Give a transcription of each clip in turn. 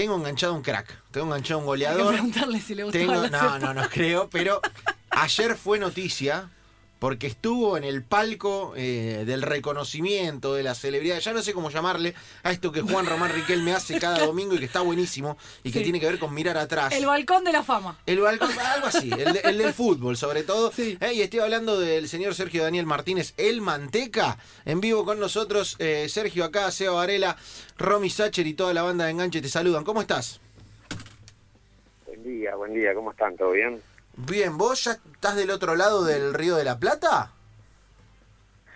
tengo enganchado un crack, tengo enganchado un Hay que goleador. preguntarle si le gustaba Tengo, la no, no, no creo, pero ayer fue noticia porque estuvo en el palco eh, del reconocimiento de la celebridad, ya no sé cómo llamarle, a esto que Juan Román Riquel me hace cada domingo y que está buenísimo y que Sí. tiene que ver con mirar atrás. El balcón de la fama. El balcón, algo así, el, de- el del fútbol sobre todo. Sí. Eh, y estoy hablando del señor Sergio Daniel Martínez, el Manteca, en vivo con nosotros. Eh, Sergio acá, Seba Varela, Romy Sacher y toda la banda de Enganche te saludan. ¿Cómo estás? Buen día, buen día, ¿cómo están? ¿Todo bien? Bien, ¿vos ya estás del otro lado del Río de la Plata?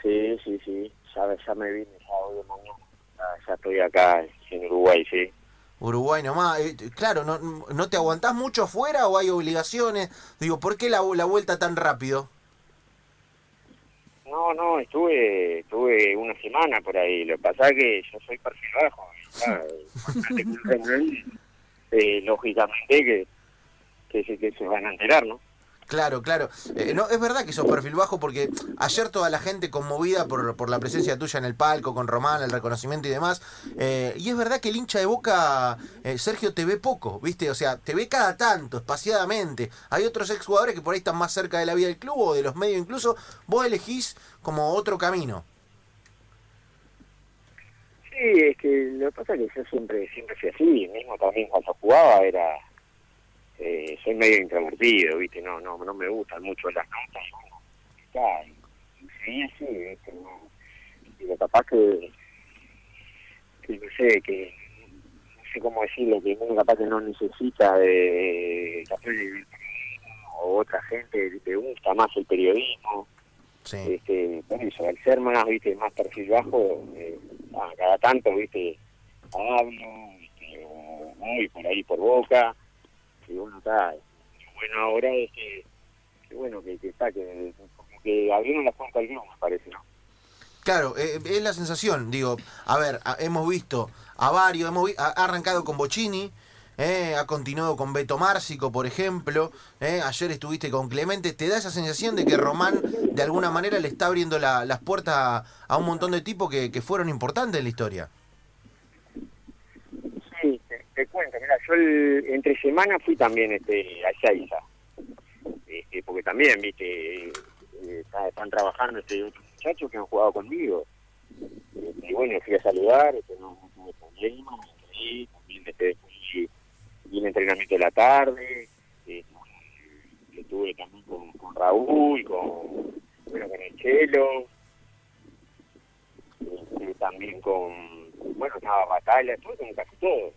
Sí, sí, sí, ya, ya me vine ya hoy de mañana. Ya, ya estoy acá en Uruguay, sí. Uruguay nomás. Eh, claro, no, ¿no te aguantás mucho afuera o hay obligaciones? Digo, ¿por qué la, la vuelta tan rápido? No, no, estuve estuve una semana por ahí. Lo que pasa es que yo soy perfil bajo. eh, lógicamente que, que, se, que se van a enterar, ¿no? Claro, claro. Eh, no, es verdad que sos perfil bajo porque ayer toda la gente conmovida por, por la presencia tuya en el palco, con Román, el reconocimiento y demás. eh, y es verdad que el hincha de Boca, eh, Sergio, te ve poco, ¿viste? O sea, te ve cada tanto, espaciadamente. Hay otros exjugadores que por ahí están más cerca de la vida del club o de los medios incluso. Vos elegís como otro camino. Sí, es que lo que pasa es que yo siempre siempre fui así, mismo también cuando jugaba era eh, soy medio introvertido, ¿viste? No no no me gustan mucho las notas, está, seguí así, ¿viste? No, digo, capaz que, que no sé, que no sé cómo decirlo, que uno capaz que no necesita de capaz de- o otra gente le gusta más el periodismo. Sí. este, por eso, al ser más, viste, más perfil bajo, eh, cada tanto, viste, hablo, o voy por ahí por boca, y bueno, está, bueno ahora es que, que bueno, que, que está, que como que abrieron la puerta al me parece, ¿no? Claro, eh, es la sensación, digo, a ver, hemos visto a varios, hemos vi- ha arrancado con Bocini, eh, ha continuado con Beto Márcico, por ejemplo, eh, ayer estuviste con Clemente, ¿te da esa sensación de que Román de alguna manera le está abriendo la- las puertas a, a un montón de tipos que, que fueron importantes en la historia? Sí, te, te cuento, mira, yo el- entre semana fui también este, a Yaiza, este, porque también, viste, eh, está- están trabajando este otros muchachos que han jugado conmigo. Este, y bueno, fui a saludar, este, no, tuve problemas, sí, también este, fui, vi el entrenamiento de la tarde, este, estuve también con, con Raúl, con, bueno, con el Chelo, este, también con, bueno, estaba Batalla, estuve con casi todos.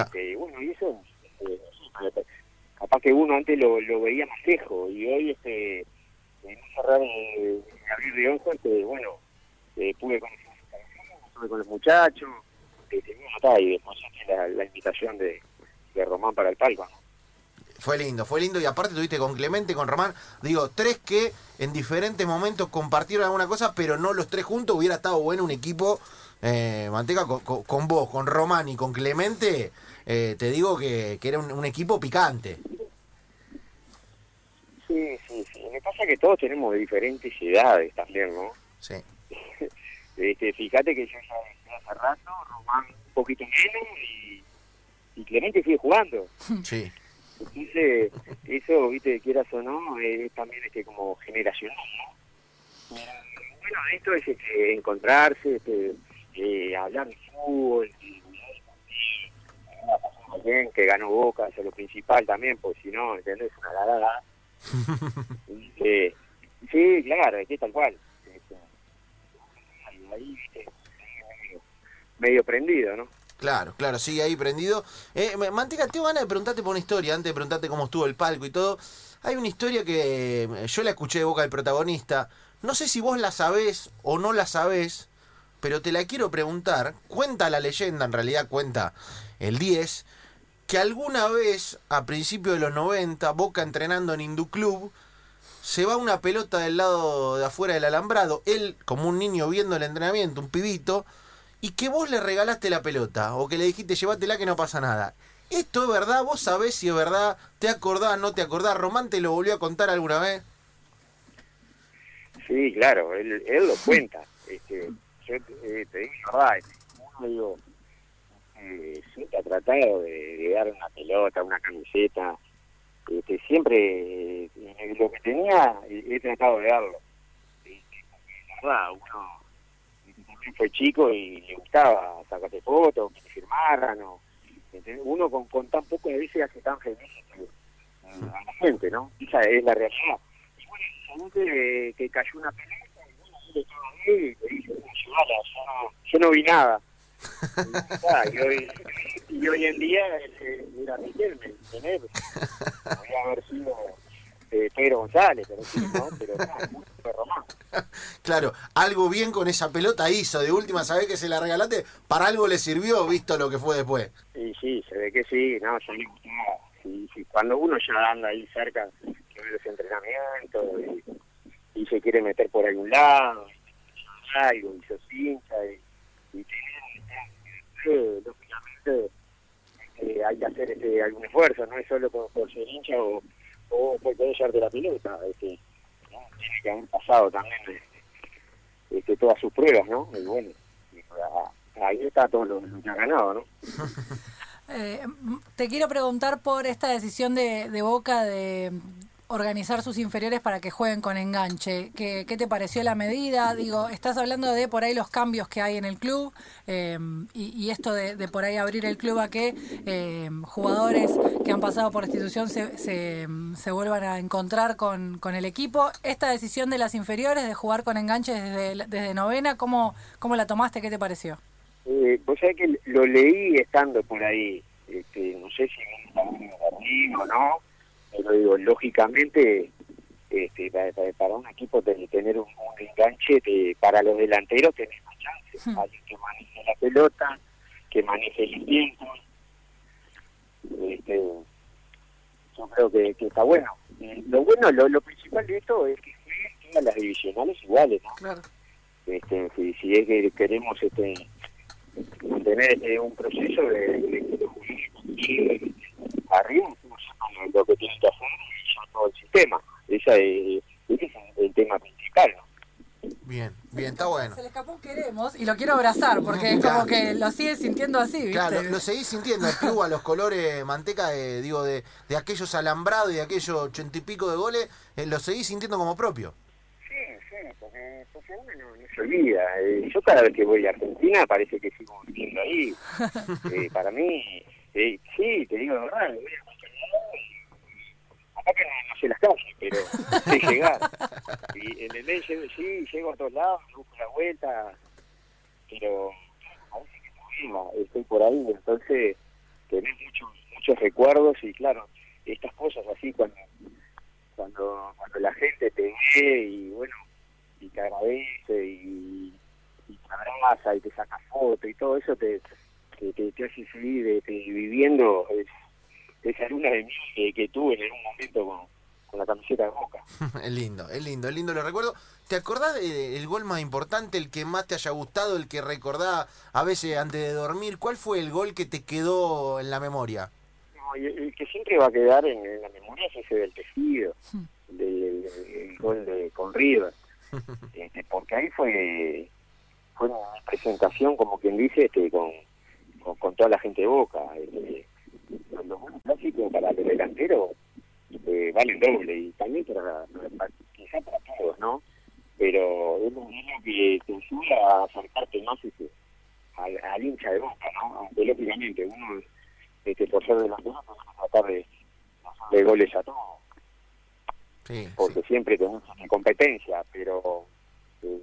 Eh. Claro. Este, bueno, y eso, este, capaz que uno antes lo, lo veía más lejos, y hoy, este, en cerrar de, de abrir de ojos, este, bueno, eh, pude conocer estuve con los muchachos, está, y después la, la invitación de, de Román para el palco, ¿no? Fue lindo, fue lindo y aparte tuviste con Clemente, con Román, digo, tres que en diferentes momentos compartieron alguna cosa, pero no los tres juntos, hubiera estado bueno un equipo, eh, Manteca, con, con- con vos, con Román y con Clemente, eh, te digo que, que era un, un equipo picante. Sí, sí, sí. Me pasa que todos tenemos diferentes edades también, ¿no? Sí. Este, fíjate que yo ya hace rato, Román un poquito menos y, y Clemente sigue jugando. Sí. Entonces, eso, viste, quieras o no, es también este, como generacional, ¿no? Bueno, esto es este, encontrarse, este, eh, hablar de fútbol, y, bien que ganó Boca, eso es lo principal también, porque si no, ¿entendés? Una galada. Este, sí, claro, es que tal cual. Ahí, medio, prendido, ¿no? Claro, claro, sigue ahí prendido. Eh, Manteca, tengo ganas de preguntarte por una historia, antes de preguntarte cómo estuvo el palco y todo. Hay una historia que eh, yo la escuché de boca del protagonista. No sé si vos la sabés o no la sabés, pero te la quiero preguntar. Cuenta la leyenda, en realidad cuenta el 10, que alguna vez, a principios de los 90, Boca entrenando en Indu Club, se va una pelota del lado de afuera del alambrado, él como un niño viendo el entrenamiento, un pibito, y que vos le regalaste la pelota, o que le dijiste llévatela que no pasa nada. ¿Esto es verdad? ¿Vos sabés si es verdad? ¿Te acordás, no te acordás? ¿Román te lo volvió a contar alguna vez? Sí, claro, él, él lo cuenta. Este, yo eh, te digo este, uno digo, eh, siempre ha tratado de, dar una pelota, una camiseta. Este, siempre eh, lo que tenía he, he tratado de darlo. Porque, la verdad, uno este, también fue chico y le gustaba sacarte fotos, que firmaran. O, uno con, tan poco de veces hace tan feliz eh, a la gente, ¿no? Esa es la realidad. Y bueno, que, que cayó una pelota, y bueno, yo le estaba ahí y le dije, "Bueno, llévala, yo no, yo no vi nada. Y, ah, y hoy, y hoy en día eh, era Riquelme, ¿entendés? Podría haber sido eh, Pedro González, pero sí, ¿no? Pero no. Claro, algo bien con esa pelota hizo. De última, sabés que se la regalaste, para algo le sirvió, visto lo que fue después. Y sí, se ve que sí, no, yo le gustaba. Sí, sí, cuando uno ya anda ahí cerca, que ve los entrenamientos y, y se quiere meter por algún lado, y algo, y se hincha, y, y tiene, eh, lógicamente, eh, hay que hacer este, algún esfuerzo, no es solo por, ser hincha o, por poder llevarte la pelota, este, tiene que haber pasado también este, este, todas sus pruebas, ¿no? Y bueno, ah, ahí está todo lo, lo que ha ganado, ¿no? Eh, te quiero preguntar por esta decisión de, de Boca de organizar sus inferiores para que jueguen con enganche. ¿Qué, te pareció la medida? Digo, estás hablando de por ahí los cambios que hay en el club eh, y, y, esto de, de, por ahí abrir el club a que eh, jugadores que han pasado por institución se, se, vuelvan a encontrar con, con, el equipo. Esta decisión de las inferiores de jugar con enganche desde, desde novena, ¿cómo, ¿cómo la tomaste? ¿Qué te pareció? Eh, vos sabés que lo leí estando por ahí, este, no sé si me o no, pero digo, lógicamente, este, para, un equipo de tener un, un enganche, de, para los delanteros tenés más chance, Hmm. alguien que maneje la pelota, que maneje el tiempo, este, yo creo que, que está bueno. Eh, lo bueno, lo, lo principal de esto es que jueguen todas las divisionales iguales, ¿no? Claro. Este, si, si es que queremos este mantener este, un proceso de, de jugadores arriba lo que tienen que hacer y ya todo el sistema. Esa es, ese es el tema principal, ¿no? Bien, bien, está bueno. Se le escapó un queremos y lo quiero abrazar porque es como que lo sigue sintiendo así, ¿viste? Claro, lo seguís sintiendo el club a los colores manteca, de, digo, de, de aquellos alambrados y de aquellos ochenta y pico de goles, eh, lo seguís sintiendo como propio. Sí, sí, porque, porque uno no, no se olvida. Eh, yo cada vez que voy a Argentina parece que sigo viviendo ahí. Eh, para mí, eh, sí, te digo la verdad, voy a que no, no sé las calles, pero sé llegar. Y en el llego, sí, llego a todos lados, me busco la vuelta, pero parece que todavía estoy por ahí, entonces tenés muchos muchos recuerdos y claro, estas cosas así cuando cuando cuando la gente te ve y bueno y te agradece y, y te abraza y te saca foto y todo eso te te, te, te hace seguir este, viviendo es, esa luna de miel que, que tuve en algún momento con, con la camiseta de Boca. es lindo, es lindo, es lindo, lo recuerdo. ¿Te acordás del gol más importante, el que más te haya gustado, el que recordás a veces antes de dormir? ¿Cuál fue el gol que te quedó en la memoria? No, y el que siempre va a quedar en, en la memoria es ese del tejido, del, del gol de con River, este, porque ahí fue fue una presentación, como quien dice, este, con, con, con toda la gente de Boca. Este, los goles clásicos para los delanteros eh, valen doble y también para, para quizá para todos, ¿no? Pero es lo mismo que te ayuda a acercarte más ese, al, al hincha de Boca, ¿no? Aunque lógicamente uno este, por ser delantero que tratar de hacerle goles a todos, Sí, porque sí. siempre tenemos una competencia, pero eh,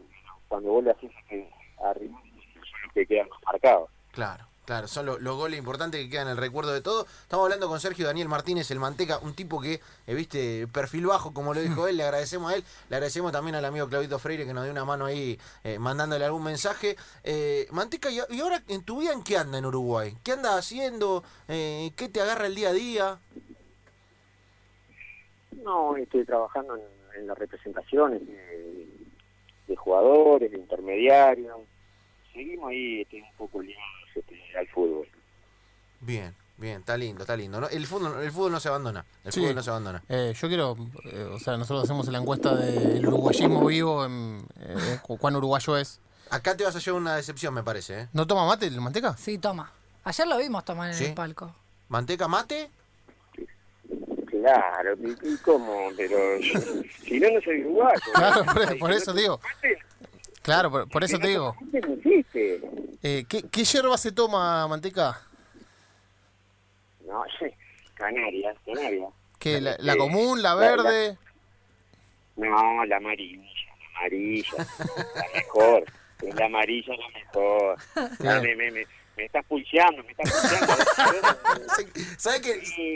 cuando vos le haces que arriba son los que quedan más marcados. Claro, claro, son lo- los goles importantes que quedan en el recuerdo de todo. Estamos hablando con Sergio Daniel Martínez, el Manteca, un tipo que, eh, viste, perfil bajo, como lo dijo él, le agradecemos a él, le agradecemos también al amigo Claudito Freire que nos dio una mano ahí eh, mandándole algún mensaje. Eh, Manteca, ¿y, y ahora en tu vida en qué anda en Uruguay? ¿Qué anda haciendo? Eh, ¿Qué te agarra el día a día? No, estoy trabajando en, en las representaciones de, de jugadores, de intermediarios. Seguimos ahí este, un poco ligados este, al fútbol. Bien, bien, está lindo, está lindo. ¿no? El, fútbol, el fútbol no se abandona, el Sí. fútbol no se abandona. Eh, yo quiero, eh, o sea, nosotros hacemos la encuesta del uruguayismo vivo, en, eh, cu- cuán uruguayo es. Acá te vas a llevar una decepción, me parece, ¿eh? ¿No toma mate el manteca? Sí, toma. Ayer lo vimos tomar en Sí. el palco. ¿Manteca mate? Claro, ¿y, cómo? Pero si no, no soy uruguayo. Claro, por- eso digo. mate, Claro, por, por eso te digo. Eh, ¿qué, ¿Qué yerba se toma, Manteca? No, sí, Canarias, Canarias. ¿Qué, la, la común, la La- verde? No, la amarilla, la amarilla, la mejor. La amarilla la mejor. Ya me, me, me, me estás pulseando, me estás pulseando. ¿Sabes que, Sí.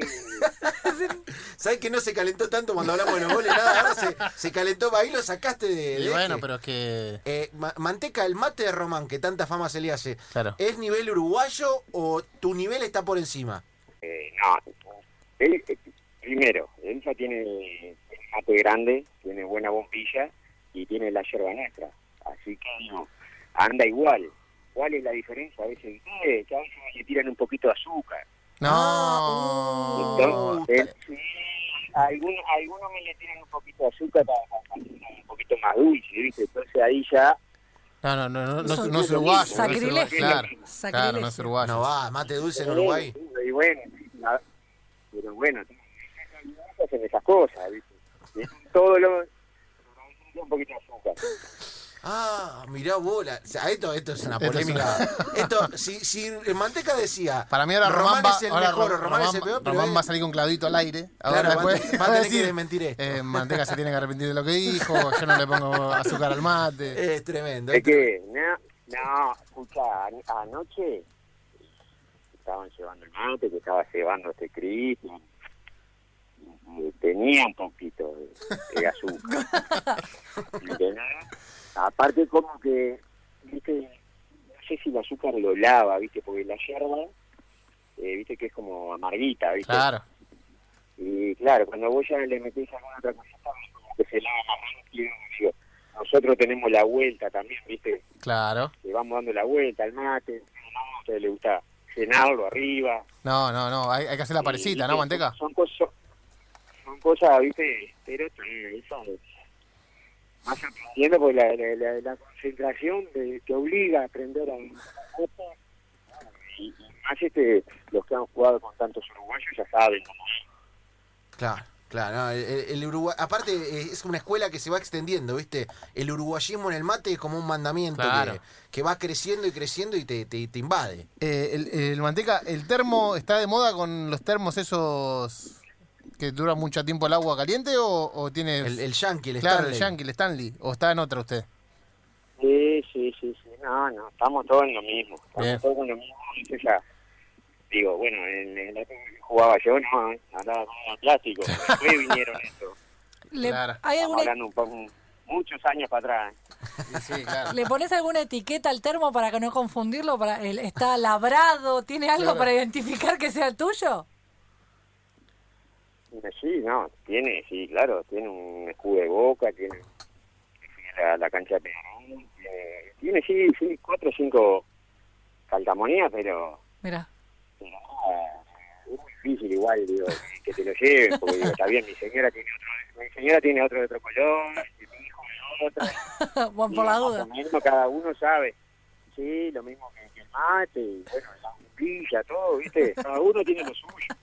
¿Sabes que no se calentó tanto cuando hablamos de los goles? Nada, ahora se, se calentó, ahí lo sacaste de. Y bueno, eje. pero es que... Eh, Ma- Manteca, el mate de Román, que tanta fama se le hace, Claro. ¿es nivel uruguayo o tu nivel está por encima? Eh, no, él, eh, primero, él ya tiene el mate grande, tiene buena bombilla y tiene la yerba nuestra. Así que no, anda igual. ¿Cuál es la diferencia? A veces, eh, que a veces le tiran un poquito de azúcar. No. Entonces, él, sí, algunos, algunos me le tiran un poquito de azúcar para, un poquito más dulce, ¿viste? Entonces ahí ya No, no, no, no, no, es uruguayo. Sacrilegio. Claro, Sacrilegio. claro, no es uruguayo. No va, mate dulce en Uruguay. Y bueno, la- pero bueno, hacen esas cosas, ¿viste? Todo lo... Un poquito de azúcar. Ah, mirá vos, la- o sea, esto, esto es una Esto es polémica. Esto, si, si Manteca decía, Para mí ahora Román, va, es el ahora mejor o Ro- Román, es el Román- peor, pero Román va a salir con clavito al aire. Claro, Ahora a después va a tener que decir, desmentir esto. eh, Manteca se tiene que arrepentir de lo que dijo, yo no le pongo azúcar al mate. es tremendo. Es que, no, no, escucha, an- anoche estaban llevando el mate, que estaba llevando este y tenía un poquito de, de azúcar. Aparte como que, viste, no sé si el azúcar lo lava, viste, porque la yerba, eh, viste que es como amarguita, viste. Claro. Y claro, cuando vos ya le metés alguna otra cosita, como que se lava más rápido. Digo, nosotros tenemos la vuelta también, ¿viste? Claro. Le vamos dando la vuelta al mate. A ustedes les gusta llenarlo arriba. No, no, no, hay, hay que hacer la parecita, Y, ¿no. Manteca? Son cosas, son cosas, ¿viste? Pero eso más aprendiendo porque la, la, la, la concentración te, te obliga a aprender a... Y, y más este, los que han jugado con tantos uruguayos ya saben cómo es. Claro, claro. no, el, el- el Uruguay, aparte eh, es una escuela que se va extendiendo, ¿viste? El uruguayismo en el mate es como un mandamiento Claro. que, que va creciendo y creciendo y te, te, te invade. Eh, el, el Manteca, ¿el termo está de moda con los termos esos que duran mucho tiempo el agua caliente o, o tiene... El, el yankee, el claro, Stanley. el Yankee, el Stanley, o está en otra usted? Sí, sí, sí, sí. No, no, estamos todos en lo mismo. Estamos Bien. todos en lo mismo. Ya, digo, bueno, en en la época que jugaba yo, no, andaba con el plástico. Después vinieron estos. Le, Claro. ¿hay Estamos alguna, hablando un poco, muchos años para atrás. ¿eh? Sí, claro. ¿Le pones alguna etiqueta al termo para que no confundirlo? Para el, ¿Está labrado? ¿Tiene algo Claro. para identificar que sea tuyo? Eh, Sí, no, tiene, sí, claro, tiene un escudo de boca, tiene la, la cancha de tiene, tiene, sí, sí, cuatro o cinco calcamonías, pero Mira. Pero, ah, es muy difícil igual digo que- te lo lleven porque digo, está bien mi señora tiene otro mi señora tiene otro de otro color mi hijo de otro y por la duda. o menos cada uno sabe sí lo mismo que, que el mate y bueno la bombilla todo viste cada uno tiene lo suyo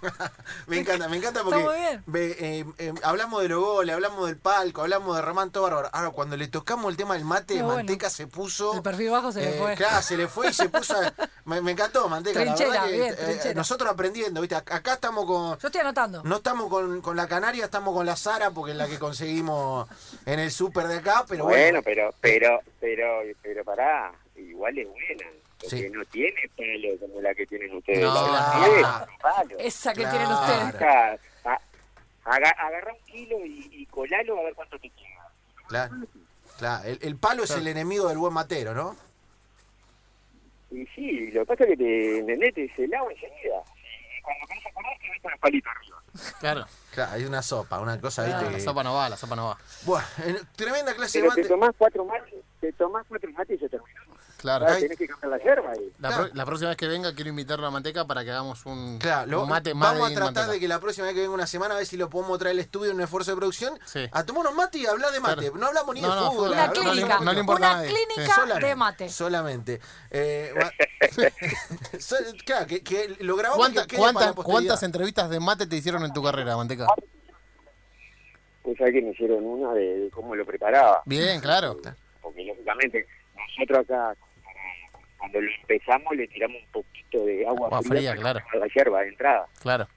Me encanta, me encanta Está porque muy bien. ve, eh, eh, hablamos de los goles, hablamos del palco, hablamos de Román todo bárbaro. Ahora, cuando le tocamos el tema del mate, Qué bueno. Manteca se puso. El perfil bajo se le eh, fue. Claro, se le fue y se puso. a- me, me encantó, Manteca. la Trinchera, verdad que, bien, eh, nosotros aprendiendo, ¿viste? Acá acá estamos con. Yo estoy anotando. No estamos con, con la Canaria, estamos con la Sara, porque es la que conseguimos en el súper de acá, pero bueno. bueno pero pero pero pero pará igual es buena porque Sí. no tiene palo como la que tienen ustedes No, La no. que tiene es palo. Esa que Claro. tienen ustedes. Acá, a- aga- agarrá un kilo y, y colalo a ver cuánto te queda. Claro, claro. El, el palo es el enemigo del buen matero, ¿no? Y sí, lo que pasa es que te entendés, te se lava enseguida. Y cuando querés acordar, te ves con el palito arriba. Claro. Claro, hay una sopa, una cosa, Ah, ¿viste? la que- sopa no va, la sopa no va. Bueno, en- tremenda clase de Pero te mate. tomás cuatro mates, te tomás cuatro mates y se terminó. Claro. Ahora tenés que cambiar la yerba. Y, La, Claro. pro- la próxima vez que venga quiero invitarlo a Manteca para que hagamos un, Claro, lo- un mate más vamos a de tratar Manteca. de que la próxima vez que venga una semana a ver si lo podemos traer al estudio en un esfuerzo de producción. Sí. A tomar unos mates y hablar de mate. Claro. No hablamos ni No, de no, fútbol. Una de clínica, no le importa una clínica de mate. Solamente. Eh, claro, que, que lo grabamos ¿Cuánta- que cuántas- la. ¿Cuántas entrevistas de mate te hicieron en tu carrera, Manteca? Pues sabés que me hicieron una de, de cómo lo preparaba. Bien, claro. Porque lógicamente nosotros acá, cuando lo empezamos, le tiramos un poquito de agua, Agua fría, para claro. que La yerba de entrada. Claro.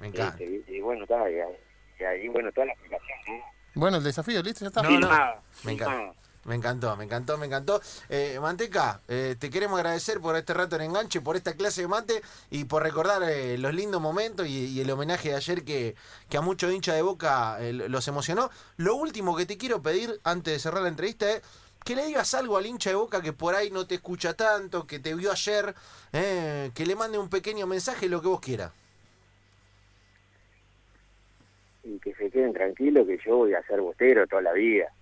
Me encanta. Este, y, y bueno, está, y, ahí- y ahí, bueno, toda la aplicación, ¿no? Bueno, el desafío, listo, ya está. No, no. Me encanta. Me encantó, me encantó, me encantó. Eh, Manteca, eh, te queremos agradecer por este rato en enganche, por esta clase de mate y por recordar eh, los lindos momentos y, el homenaje de ayer que, que a muchos hinchas de boca eh, los emocionó. Lo último que te quiero pedir antes de cerrar la entrevista es que le digas algo al hincha de boca que por ahí no te escucha tanto, que te vio ayer, eh, que le mande un pequeño mensaje, lo que vos quieras. y que se queden tranquilos que yo voy a ser bostero toda la vida.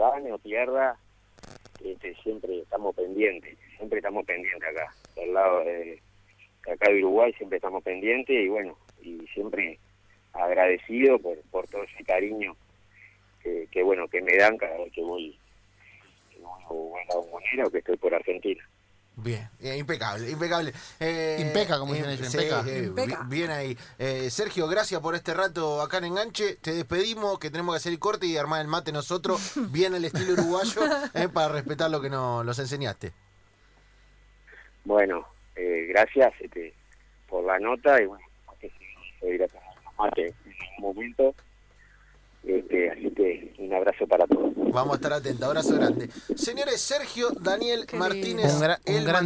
Gane o pierda, este, siempre estamos pendientes, siempre estamos pendientes acá, del lado de acá de Uruguay siempre estamos pendientes y bueno, y siempre agradecido por, por todo ese cariño que, que bueno, que me dan cada vez que voy, que voy a la bombonera o que estoy por Argentina. Bien, eh, impecable, impecable. Eh, Impeca, como dicen ellos, impeca. eh, Impeca. bi- Bien ahí. Eh, Sergio, gracias por este rato acá en Enganche. Te despedimos, que tenemos que hacer el corte y armar el mate nosotros, bien al estilo uruguayo, eh, para respetar lo que nos los enseñaste. Bueno, eh, gracias este, por la nota y bueno, seguir a mates en algún momento. Este, así que un abrazo para todos. Vamos a estar atentos. Abrazo grande. Señores, Sergio Daniel Qué Martínez, Un, gra- un el gran.